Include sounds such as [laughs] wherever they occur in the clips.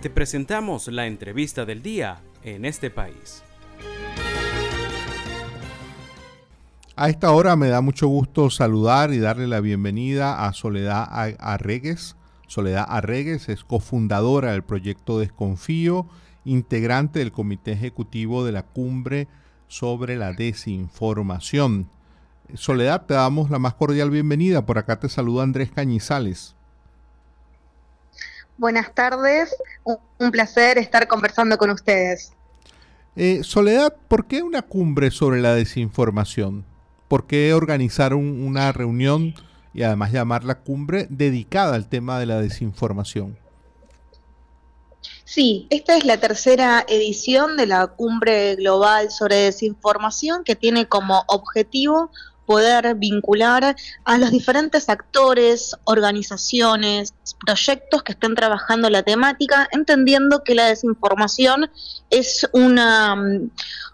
Te presentamos la entrevista del día en este país. A esta hora me da mucho gusto saludar y darle la bienvenida a Soledad Arregues. Soledad Arregues es cofundadora del proyecto Desconfío, integrante del comité ejecutivo de la cumbre sobre la desinformación. Soledad, te damos la más cordial bienvenida. Por acá te saluda Andrés Cañizales. Buenas tardes, un placer estar conversando con ustedes. Eh, Soledad, ¿por qué una cumbre sobre la desinformación? ¿Por qué organizar una reunión y además llamarla cumbre dedicada al tema de la desinformación? Sí, esta es la tercera edición de la cumbre global sobre desinformación que tiene como objetivo poder vincular a los diferentes actores, organizaciones, proyectos que estén trabajando la temática, entendiendo que la desinformación es una,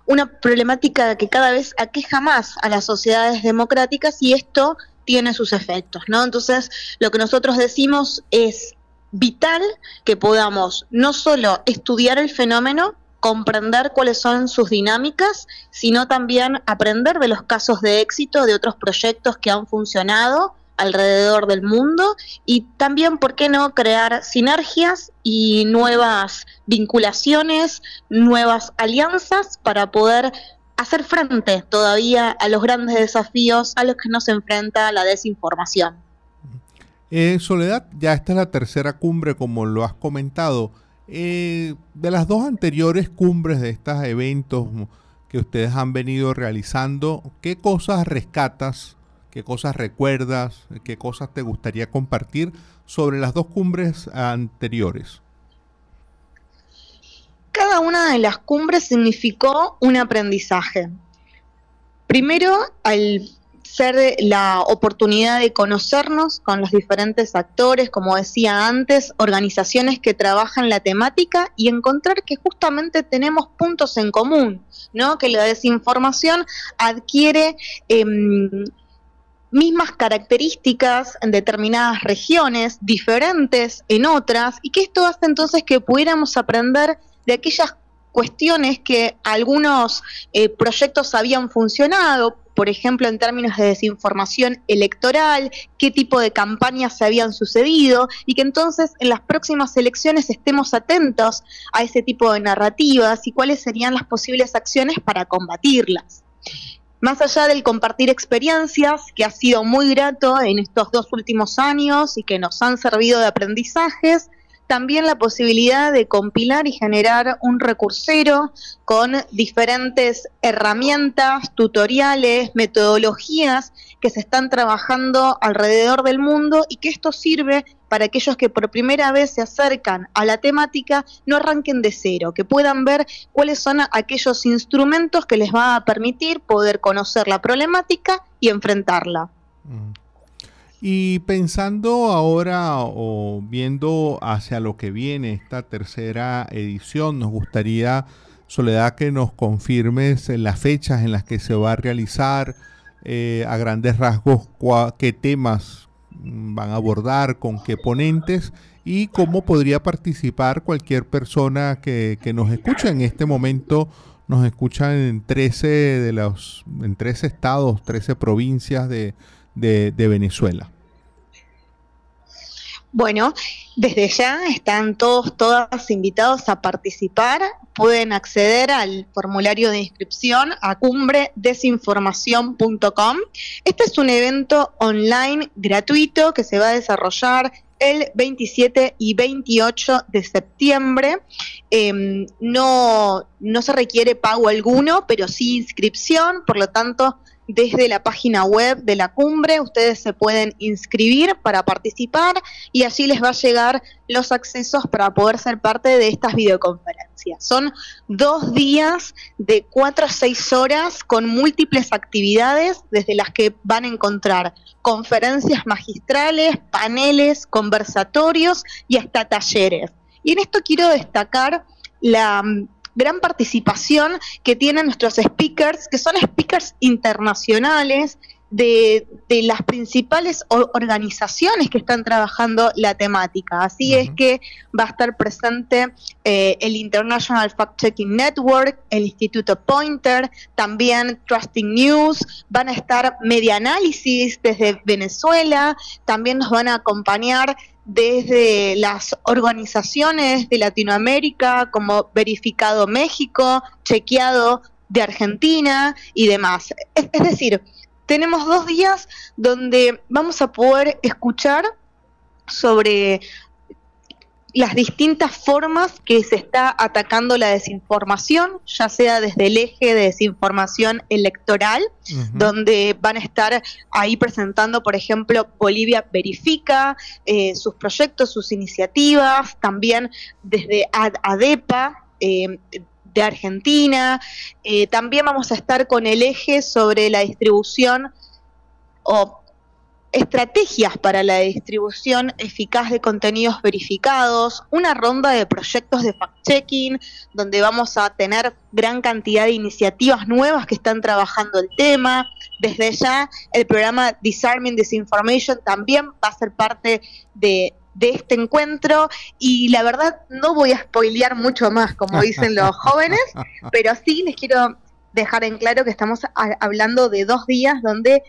una problemática que cada vez aqueja más a las sociedades democráticas y esto tiene sus efectos, ¿no? Entonces, lo que nosotros decimos es vital que podamos no solo estudiar el fenómeno, comprender cuáles son sus dinámicas, sino también aprender de los casos de éxito de otros proyectos que han funcionado alrededor del mundo y también, ¿por qué no?, crear sinergias y nuevas vinculaciones, nuevas alianzas para poder hacer frente todavía a los grandes desafíos a los que nos enfrenta la desinformación. Eh, Soledad, ya esta es la tercera cumbre, como lo has comentado. Eh, de las dos anteriores cumbres de estos eventos que ustedes han venido realizando, ¿qué cosas rescatas? ¿Qué cosas recuerdas? ¿Qué cosas te gustaría compartir sobre las dos cumbres anteriores? Cada una de las cumbres significó un aprendizaje. Primero, al ser la oportunidad de conocernos con los diferentes actores, como decía antes, organizaciones que trabajan la temática y encontrar que justamente tenemos puntos en común, ¿no? Que la desinformación adquiere em, mismas características en determinadas regiones, diferentes en otras, y que esto hace entonces que pudiéramos aprender de aquellas cuestiones que algunos eh, proyectos habían funcionado, por ejemplo, en términos de desinformación electoral, qué tipo de campañas se habían sucedido y que entonces en las próximas elecciones estemos atentos a ese tipo de narrativas y cuáles serían las posibles acciones para combatirlas. Más allá del compartir experiencias, que ha sido muy grato en estos dos últimos años y que nos han servido de aprendizajes, también la posibilidad de compilar y generar un recursero con diferentes herramientas, tutoriales, metodologías que se están trabajando alrededor del mundo y que esto sirve para aquellos que por primera vez se acercan a la temática no arranquen de cero, que puedan ver cuáles son aquellos instrumentos que les va a permitir poder conocer la problemática y enfrentarla. Mm. Y pensando ahora o viendo hacia lo que viene esta tercera edición, nos gustaría, Soledad, que nos confirmes las fechas en las que se va a realizar, eh, a grandes rasgos, qué temas van a abordar, con qué ponentes y cómo podría participar cualquier persona que, nos escuche en este momento. Nos escuchan en 13 de los en 13 estados, 13 provincias de Venezuela. Bueno, desde ya están todos, todas invitados a participar. Pueden acceder al formulario de inscripción a cumbredesinformación.com. Este es un evento online gratuito que se va a desarrollar el 27 y 28 de septiembre. Em, no, no se requiere pago alguno, pero sí inscripción, por lo tanto desde la página web de la cumbre. Ustedes se pueden inscribir para participar y allí les va a llegar los accesos para poder ser parte de estas videoconferencias. Son dos días de cuatro a seis horas con múltiples actividades desde las que van a encontrar conferencias magistrales, paneles, conversatorios y hasta talleres. Y en esto quiero destacar la gran participación que tienen nuestros speakers, que son speakers internacionales, de, las principales organizaciones que están trabajando la temática. Así es que va a estar presente eh, el International Fact Checking Network, el Instituto Pointer, también Trusting News, van a estar Media Análisis desde Venezuela, también nos van a acompañar desde las organizaciones de Latinoamérica como Verificado México, Chequeado de Argentina y demás. Es, decir, tenemos dos días donde vamos a poder escuchar sobre las distintas formas que se está atacando la desinformación, ya sea desde el eje de desinformación electoral, donde van a estar ahí presentando, por ejemplo, Bolivia Verifica, eh, sus proyectos, sus iniciativas, también desde ADEPA. Eh, de Argentina. Eh, también vamos a estar con el eje sobre la distribución o estrategias para la distribución eficaz de contenidos verificados, una ronda de proyectos de fact-checking, donde vamos a tener gran cantidad de iniciativas nuevas que están trabajando el tema. Desde ya, el programa Disarming Disinformation también va a ser parte de, de este encuentro y la verdad no voy a spoilear mucho más, como dicen los [laughs] jóvenes, pero sí les quiero dejar en claro que estamos hablando de dos días donde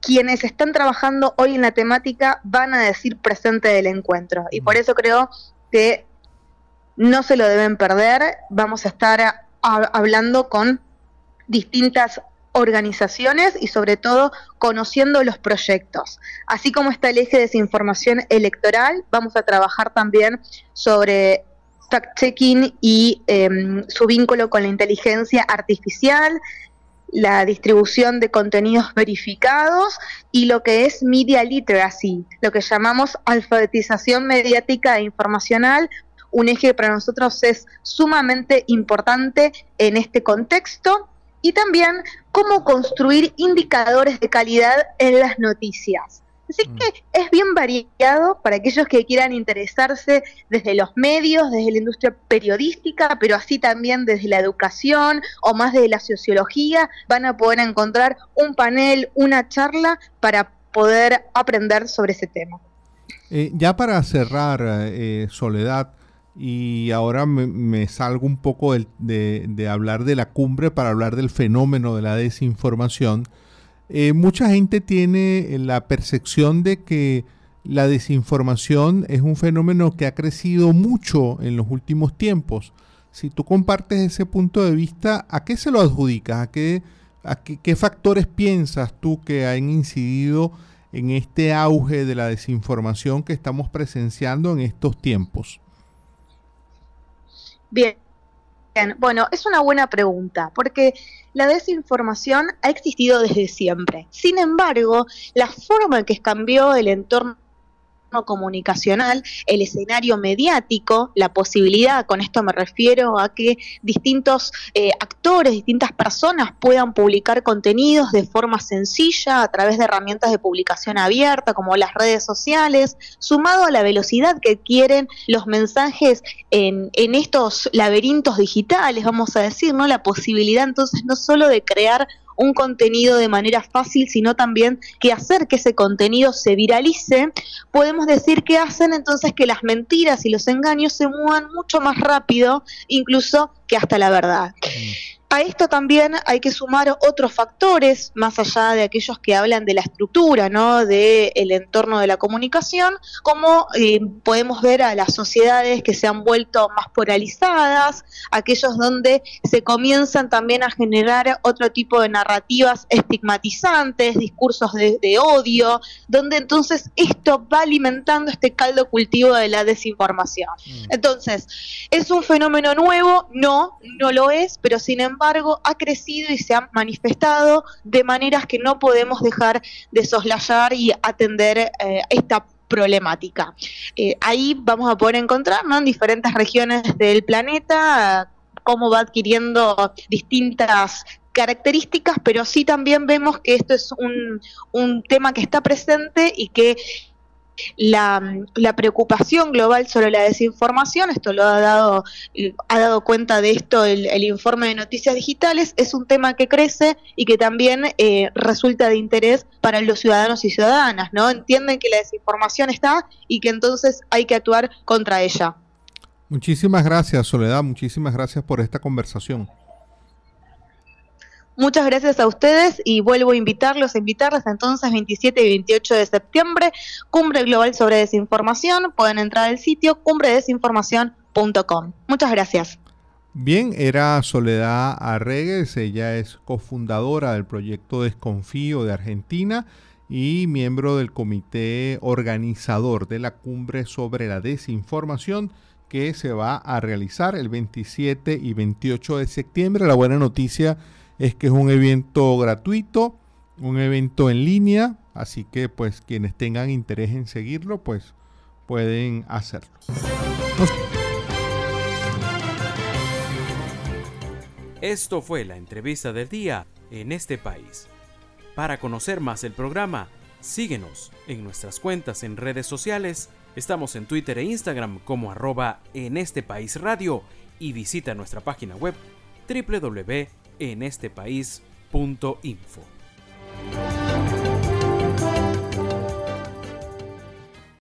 quienes están trabajando hoy en la temática van a decir presente del encuentro. Y por eso creo que no se lo deben perder, vamos a estar hablando con distintas organizaciones y sobre todo conociendo los proyectos. Así como está el eje de desinformación electoral, vamos a trabajar también sobre fact-checking y em, su vínculo con la inteligencia artificial, la distribución de contenidos verificados y lo que es media literacy, lo que llamamos alfabetización mediática e informacional, un eje que para nosotros es sumamente importante en este contexto y también cómo construir indicadores de calidad en las noticias. Así mm. que es bien variado para aquellos que quieran interesarse desde los medios, desde la industria periodística, pero así también desde la educación o más desde la sociología, van a poder encontrar un panel, una charla para poder aprender sobre ese tema. Eh, ya para cerrar, eh, Soledad, y ahora me, salgo un poco de, hablar de la cumbre para hablar del fenómeno de la desinformación. Eh, mucha gente tiene la percepción de que la desinformación es un fenómeno que ha crecido mucho en los últimos tiempos. Si tú compartes ese punto de vista, ¿a qué se lo adjudicas? ¿A qué, qué factores piensas tú que han incidido en este auge de la desinformación que estamos presenciando en estos tiempos? Bien, bueno, es una buena pregunta, porque la desinformación ha existido desde siempre. Sin embargo, la forma en que cambió el entorno comunicacional, el escenario mediático, la posibilidad, con esto me refiero a que distintos eh, actores, distintas personas puedan publicar contenidos de forma sencilla a través de herramientas de publicación abierta como las redes sociales, sumado a la velocidad que quieren los mensajes en, en estos laberintos digitales, vamos a decir, ¿no? La posibilidad entonces no solo de crear un contenido de manera fácil, sino también que hacer que ese contenido se viralice, podemos decir que hacen entonces que las mentiras y los engaños se muevan mucho más rápido, incluso que hasta la verdad. A esto también hay que sumar otros factores, más allá de aquellos que hablan de la estructura, ¿no? del entorno de la comunicación, como eh, podemos ver a las sociedades que se han vuelto más polarizadas, aquellos donde se comienzan también a generar otro tipo de narrativas estigmatizantes, discursos de, odio, donde entonces esto va alimentando este caldo cultivo de la desinformación. Mm. Entonces, ¿es un fenómeno nuevo? No, no lo es, pero sin embargo, ha crecido y se ha manifestado de maneras que no podemos dejar de soslayar y atender eh, esta problemática. Eh, ahí vamos a poder encontrar en diferentes regiones del planeta cómo va adquiriendo distintas características, pero sí también vemos que esto es un, un tema que está presente y que la, preocupación global sobre la desinformación, esto lo ha dado, ha dado cuenta de esto el, informe de noticias digitales, es un tema que crece y que también eh, resulta de interés para los ciudadanos y ciudadanas, ¿no? Entienden que la desinformación está y que entonces hay que actuar contra ella. Muchísimas gracias, Soledad, muchísimas gracias por esta conversación. Muchas gracias a ustedes y vuelvo a invitarlos, a invitarles entonces 27 y 28 de septiembre, Cumbre Global sobre Desinformación. Pueden entrar al sitio cumbredesinformación.com. Muchas gracias. Bien, era Soledad Arregues, ella es cofundadora del proyecto Desconfío de Argentina y miembro del comité organizador de la cumbre sobre la desinformación que se va a realizar el 27 y 28 de septiembre. La buena noticia es que es un evento gratuito, un evento en línea, así que pues quienes tengan interés en seguirlo, pues pueden hacerlo. Esto fue la entrevista del día en este país. Para conocer más el programa, síguenos en nuestras cuentas en redes sociales. Estamos en Twitter e Instagram como arroba en este país radio y visita nuestra página web www en este país.info.